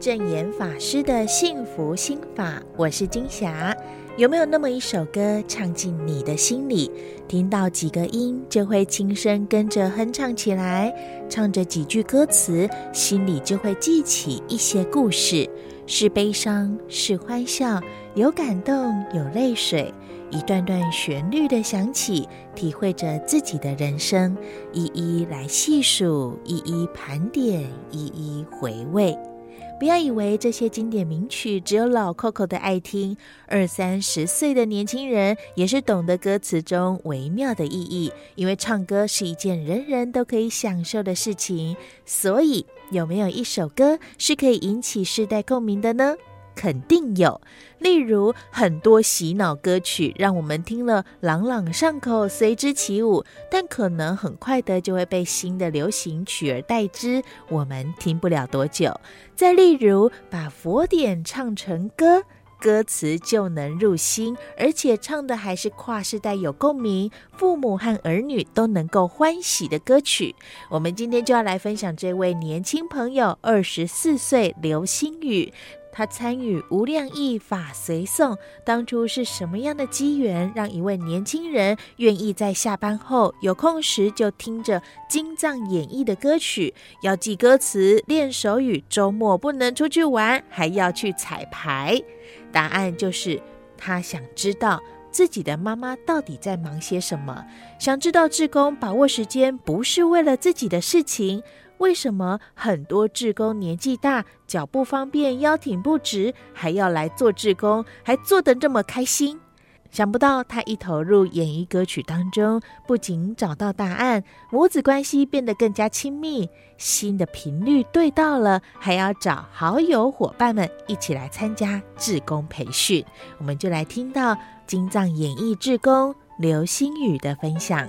证严法师的幸福心法，我是金霞。有没有那么一首歌唱进你的心里？听到几个音就会轻声跟着哼唱起来，唱着几句歌词，心里就会记起一些故事，是悲伤，是欢笑，有感动，有泪水，一段段旋律的响起，体会着自己的人生，一一来细数，一一盘点，一一回味。不要以为这些经典名曲只有老 Coco 的爱听，二三十岁的年轻人也是懂得歌词中微妙的意义。因为唱歌是一件人人都可以享受的事情，所以有没有一首歌是可以引起世代共鸣的呢？肯定有，例如很多洗脑歌曲，让我们听了朗朗上口，随之起舞，但可能很快的就会被新的流行取而代之，我们听不了多久。再例如，把佛典唱成歌，歌词就能入心，而且唱的还是跨世代有共鸣，父母和儿女都能够欢喜的歌曲。我们今天就要来分享这位年轻朋友，二十四岁刘星宇。他参与无量义法随诵，当初是什么样的机缘，让一位年轻人愿意在下班后有空时就听着经藏演绎的歌曲，要记歌词、练手语，周末不能出去玩，还要去彩排？答案就是他想知道自己的妈妈到底在忙些什么，想知道志工把握时间不是为了自己的事情。为什么很多志工年纪大，脚不方便，腰挺不直，还要来做志工，还做得这么开心？想不到他一投入演绎歌曲当中，不仅找到答案，母子关系变得更加亲密，心的频率对到了，还要找好友伙伴们一起来参加志工培训。我们就来听到金藏演绎志工刘星宇的分享。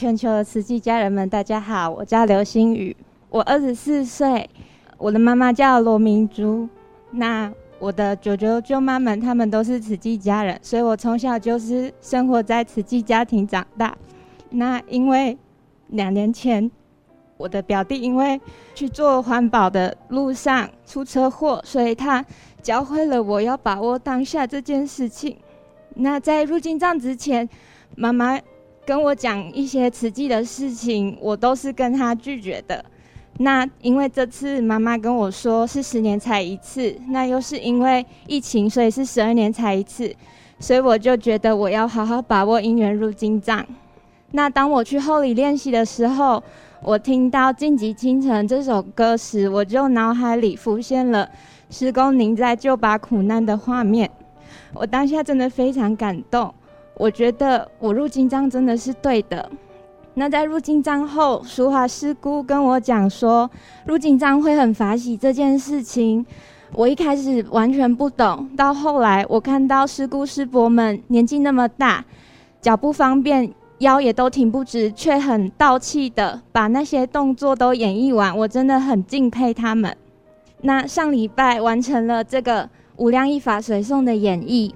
全球的慈济家人们，大家好，我叫刘星宇，我二十四岁，我的妈妈叫罗明珠。那我的舅舅舅妈们，他们都是慈济家人，所以我从小就是生活在慈济家庭长大。那因为两年前，我的表弟因为去做环保的路上出车祸，所以他教会了我要把握当下这件事情。那在入境藏之前，妈妈。跟我讲一些慈济的事情，我都是跟他拒绝的。那因为这次妈妈跟我说是十年才一次，那又是因为疫情，所以是十二年才一次，所以我就觉得我要好好把握姻缘入金藏。那当我去后里练习的时候，我听到《晋级清晨》这首歌时，我就脑海里浮现了师公您在救拔苦难的画面，我当下真的非常感动。我觉得我入经藏真的是对的。那在入经藏后，淑华师姑跟我讲说，入经藏会很法喜这件事情，我一开始完全不懂。到后来，我看到师姑师伯们年纪那么大，脚不方便，腰也都挺不直，却很道气的把那些动作都演绎完，我真的很敬佩他们。那上礼拜完成了这个无量一法随送的演绎。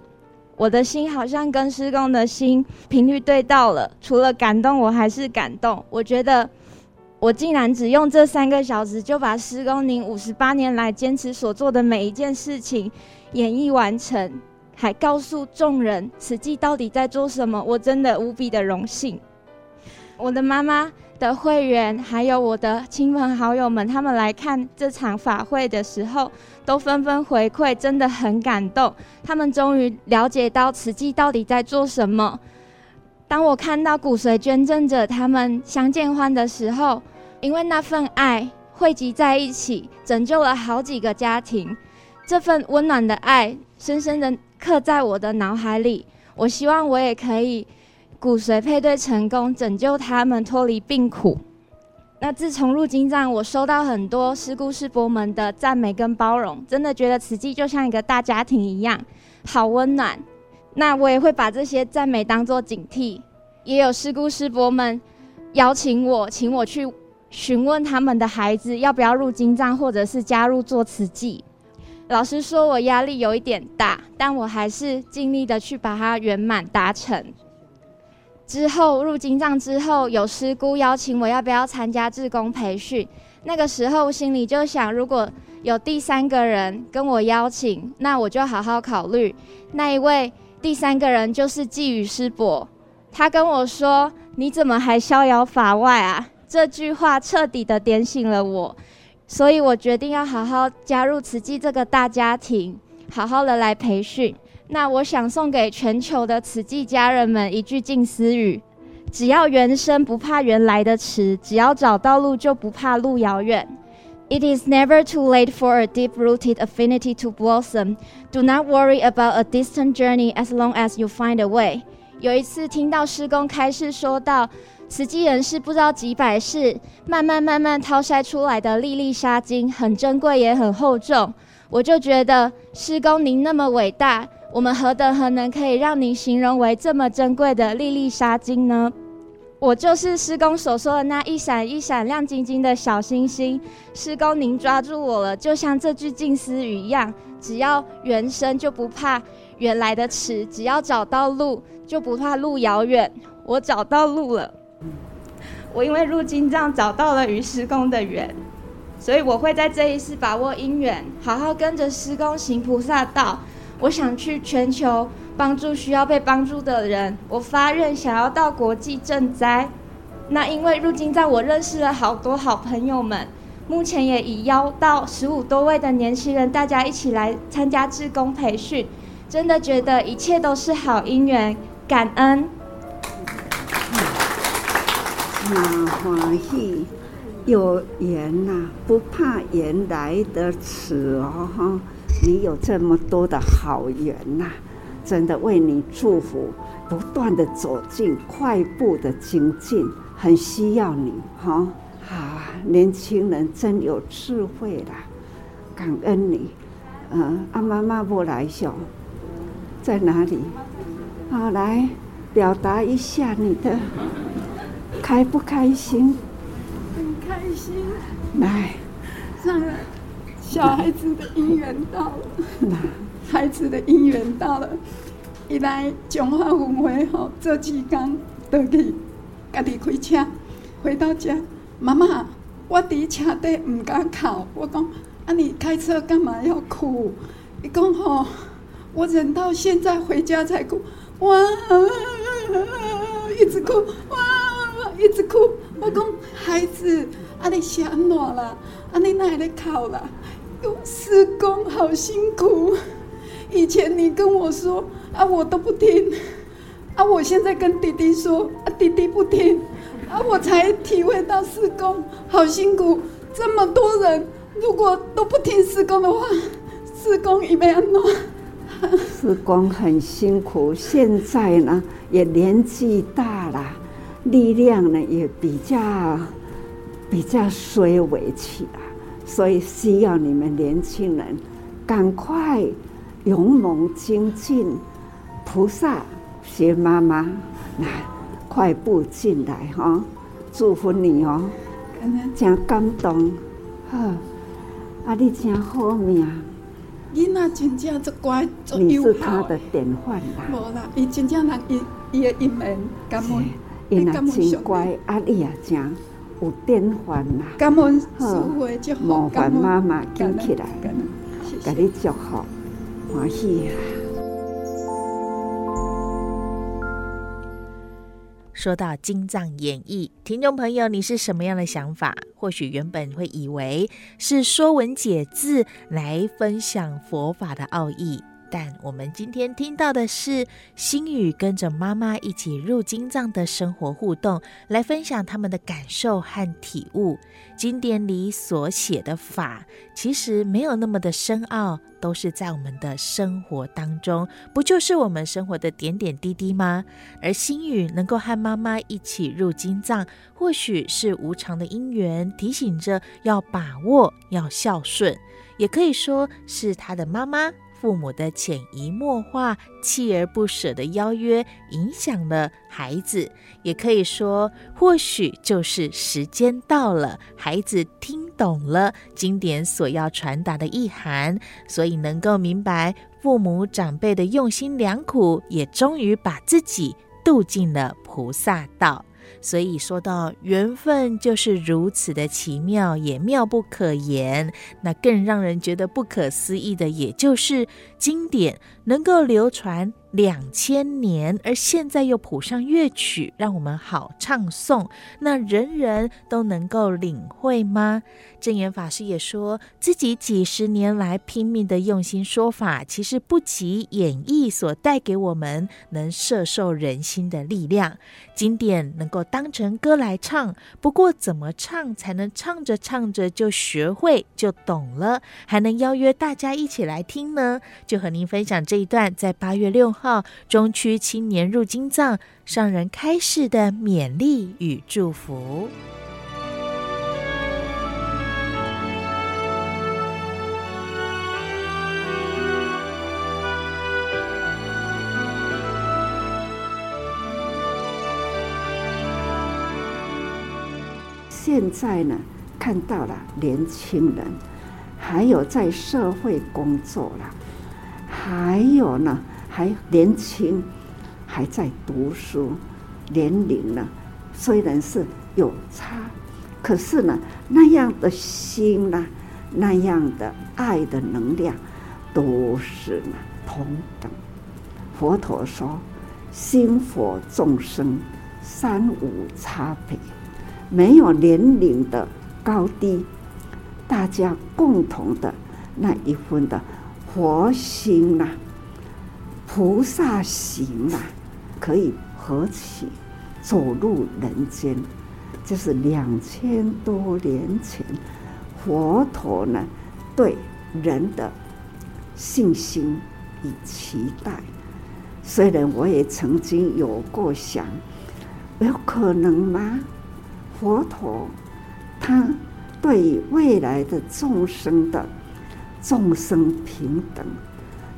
我的心好像跟施工的心频率对到了，除了感动，我还是感动。我觉得我竟然只用这三个小时就把施工您五十八年来坚持所做的每一件事情演绎完成，还告诉众人此际到底在做什么，我真的无比的荣幸。我的妈妈的会员，还有我的亲朋好友们，他们来看这场法会的时候，都纷纷回馈，真的很感动。他们终于了解到慈济到底在做什么。当我看到骨髓捐赠者他们相见欢的时候，因为那份爱汇集在一起，拯救了好几个家庭。这份温暖的爱，深深的刻在我的脑海里。我希望我也可以。骨髓配对成功，拯救他们脱离病苦。那自从入金藏，我收到很多师姑师伯们的赞美跟包容，真的觉得慈济就像一个大家庭一样，好温暖。那我也会把这些赞美当做警惕。也有师姑师伯们邀请我，请我去询问他们的孩子要不要入金藏，或者是加入做慈济。老实说，我压力有一点大，但我还是尽力的去把它圆满达成。之后入金藏之后，有师姑邀请我要不要参加志工培训。那个时候心里就想，如果有第三个人跟我邀请，那我就好好考虑。那一位第三个人就是寄语师伯，他跟我说：“你怎么还逍遥法外啊？”这句话彻底的点醒了我，所以我决定要好好加入慈济这个大家庭，好好的来培训。那我想送给全球的慈济家人们一句静思语：只要原生，不怕原来的迟；只要找到路，就不怕路遥远。It is never too late for a deep-rooted affinity to blossom. Do not worry about a distant journey as long as you find a way. 有一次听到师公开示说到，慈济人是不知道几百世慢慢慢慢淘筛出来的粒粒沙金，很珍贵也很厚重。我就觉得师公您那么伟大。我们何德何能，可以让您形容为这么珍贵的粒粒沙金呢？我就是师公所说的那一闪一闪亮晶晶的小星星。师公，您抓住我了，就像这句近思语一样：只要缘生，就不怕原来的迟；只要找到路，就不怕路遥远。我找到路了，我因为入金藏找到了与师公的缘，所以我会在这一世把握因缘，好好跟着师公行菩萨道。我想去全球帮助需要被帮助的人。我发愿想要到国际赈灾。那因为入经藏，我认识了好多好朋友们。目前也已邀到十五多位的年轻人，大家一起来参加志工培训。真的觉得一切都是好因缘，感恩。那欢喜有缘呐，不怕缘来的迟哦哈。你有这么多的好缘呐、啊，真的为你祝福，不断的走进，快步的精进，很需要你哈。好啊，年轻人真有智慧啦，感恩你。嗯，阿妈妈不来笑，在哪里？好，来表达一下你的开不开心？很开心。来，上来。小孩子的姻缘到了，孩子的姻缘到了，一来中华文会吼，这几天都去家己开车回到家，妈妈，我伫车底唔敢哭，我讲啊，你开车干嘛要哭？伊讲吼，我忍到现在回家才哭，哇，一直哭，哇，一直哭，我讲孩子，啊你是安怎啦？啊你哪会咧哭啦？师公好辛苦，以前你跟我说啊，我都不听，啊，我现在跟弟弟说啊，弟弟不听，啊，我才体会到师公好辛苦。这么多人如果都不听师公的话，师公一辈子。师公很辛苦，现在呢也年纪大了，力量呢也比较比较衰微起来。所以需要你们年轻人赶快勇猛精进，菩萨学妈妈来快步进来哈！祝福你哦，真感动，好，啊你真好命，囡仔真正足乖，你是他的典范啦。无啦，伊真正人伊伊的因缘，感恩，真乖，啊你也真。有典范啦，感恩师父就好，麻烦妈妈紧起来，给你祝福，欢喜。说到《金藏演义》，听众朋友，你是什么样的想法？或许原本会以为是说文解字来分享佛法的奥义。但我们今天听到的是心宇跟着妈妈一起入金藏的生活互动，来分享他们的感受和体悟。经典里所写的法，其实没有那么的深奥，都是在我们的生活当中，不就是我们生活的点点滴滴吗？而心宇能够和妈妈一起入金藏，或许是无常的因缘，提醒着要把握，要孝顺，也可以说是他的妈妈。父母的潜移默化、锲而不舍的邀约，影响了孩子，也可以说，或许就是时间到了，孩子听懂了经典所要传达的意涵，所以能够明白父母长辈的用心良苦，也终于把自己渡进了菩萨道。所以说到缘分就是如此的奇妙，也妙不可言。那更让人觉得不可思议的，也就是经典能够流传。两千年，而现在又谱上乐曲，让我们好唱诵。那人人都能够领会吗？证言法师也说自己几十年来拼命的用心说法，其实不及演绎所带给我们能摄受人心的力量。经典能够当成歌来唱，不过怎么唱才能唱着唱着就学会就懂了，还能邀约大家一起来听呢？就和您分享这一段，在八月六号。号中区青年入经藏上人开示的勉励与祝福。现在呢，看到了年轻人，还有在社会工作了，还有呢。还年轻，还在读书，年龄呢，虽然是有差，可是呢，那样的心呢，那样的爱的能量，都是呢同等。佛陀说，心佛众生三无差别，没有年龄的高低，大家共同的那一份的佛心呐。菩萨行啊，可以合起走入人间，这是两千多年前佛陀呢对人的信心与期待。虽然我也曾经有过想，有可能吗？佛陀他对未来的众生的众生平等，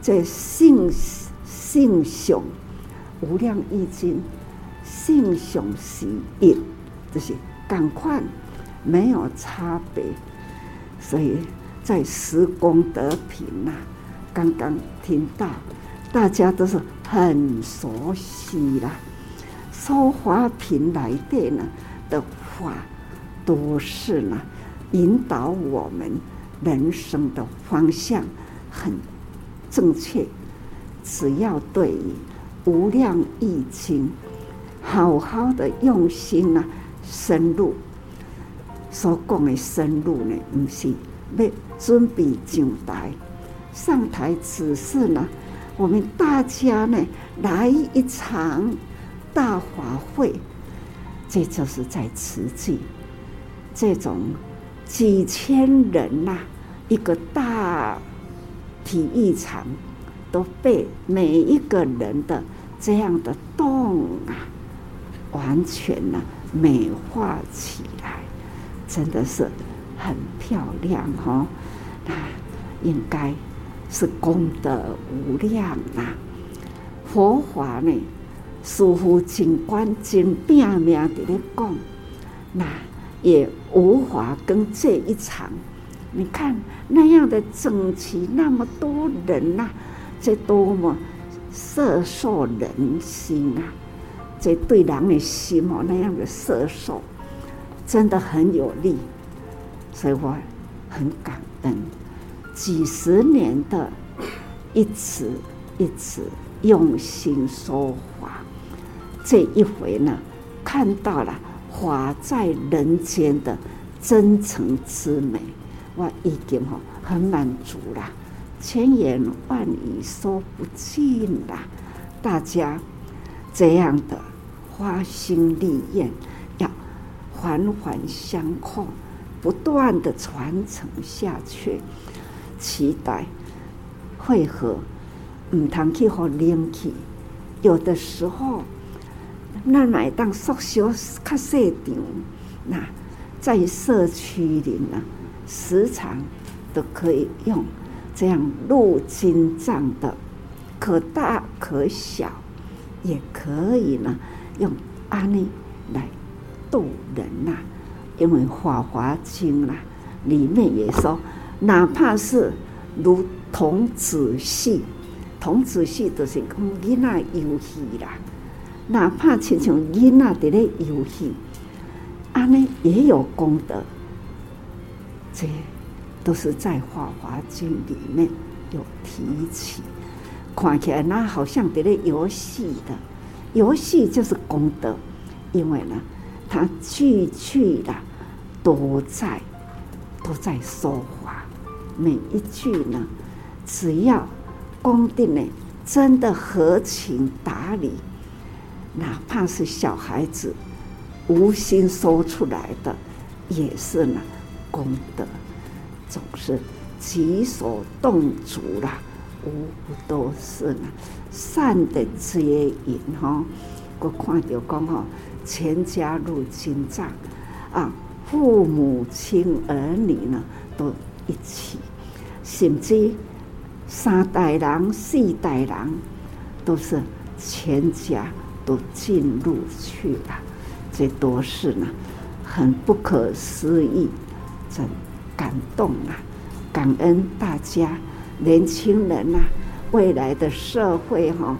在信。性上无量义经，性上是一，就是赶快没有差别。所以在十功德品呐，刚刚听到大家都是很熟悉啦。说法品来的呢的话，都是呢引导我们人生的方向很正确。只要对于无量义经好好的用心啊，深入所讲的深入呢，不是要准备上台上台，只是呢，我们大家呢来一场大法会，这就是在慈济这种几千人呐、一个大体育场。都被每一个人的这样的动啊，完全呢美化起来，真的是很漂亮哦。那应该是功德无量啊！佛法呢，似乎真关真拼命的咧讲，那也无法跟这一场，你看那样的整齐，那么多人呐、这多么色受人心啊！这对人的心哦，那样的色受，真的很有力，所以我很感恩。几十年的一直一直用心说法，这一回呢，看到了法在人间的真诚之美，我已经哈很满足了。千言万语说不尽啦！大家这样的花心立愿，要环环相扣，不断的传承下去。期待会和唔通去和灵气，有的时候那乃当缩小较细场，那在社区里呢，时常都可以用。这样入经藏的，可大可小，也可以呢，用阿弥来度人呐、因为《法华经》啦，里面也说，哪怕是如童子戏，童子戏都是讲囡仔游戏啦，哪怕亲像囡仔伫咧游戏，安尼也有功德。这都是在《法华经》里面有提起，看起来那好像伫咧游戏的，游戏就是功德，因为呢，它句句的都在都在说话，每一句呢，只要恭敬呢，真的合情达理。哪怕是小孩子无心说出来的，也是呢功德，总是己所动足啦，无不都是呢善的接引哈。我看到讲哈，全家入经藏啊，父母亲儿女呢都一起，甚至三代人、四代人都是全家。都进入去了，这都是呢，很不可思议，真感动啊！感恩大家，年轻人呐、未来的社会哈、哦，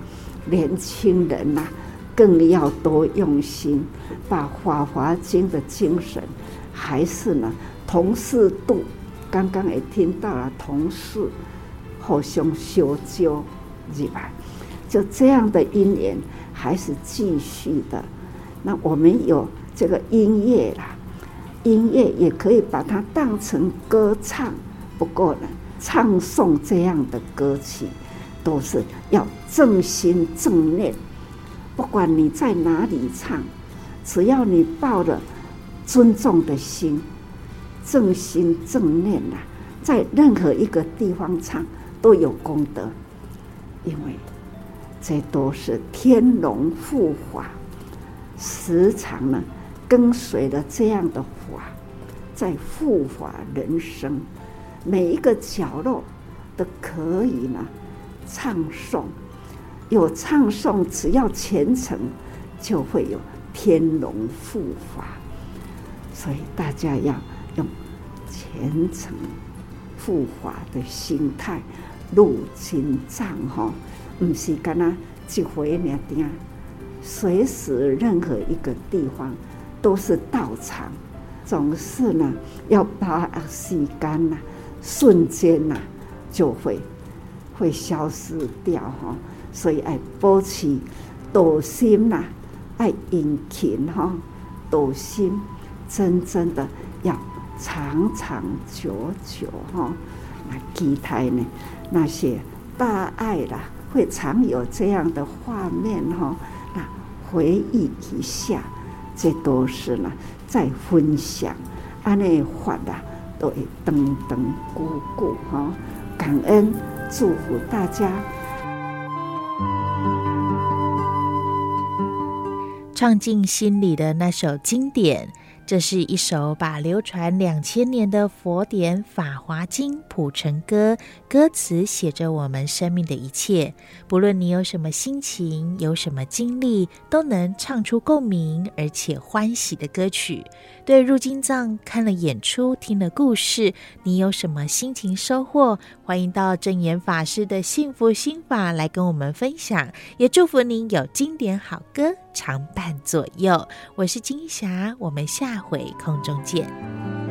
年轻人呐、更要多用心，把《法华经》的精神，还是呢，同事度，刚刚也听到了，同事互相修旧，是吧？就这样的因缘。还是继续的，那我们有这个音乐啦，音乐也可以把它当成歌唱。不过呢，唱诵这样的歌曲，都是要正心正念。不管你在哪里唱，只要你抱着尊重的心，正心正念呐，在任何一个地方唱都有功德，因为。这都是天龙护法，时常呢跟随着这样的法，在护法人生，每一个角落都可以呢唱诵，有唱诵，只要虔诚，就会有天龙护法。所以大家要用虔诚护法的心态入经藏哈。不是干那一回两点，随时任何一个地方都是道场，总是呢要把时间呐，瞬间呐就会会消失掉哈，所以爱保持道心呐，爱殷勤哈，道心真正的要长长久久哈，那期待呢那些大爱啦。会常有这样的画面哈，那回忆一下，这都是呢在分享，安内发啦都会等等鼓鼓哈，感恩祝福大家，唱进心里的那首经典。这是一首把流传两千年的佛典《法华经》谱成歌，歌词写着我们生命的一切。不论你有什么心情，有什么经历，都能唱出共鸣而且欢喜的歌曲。对入经藏看了演出，听了故事，你有什么心情收获？欢迎到正言法师的幸福心法来跟我们分享。也祝福您有经典好歌常伴左右。我是金霞，我们下下回空中见。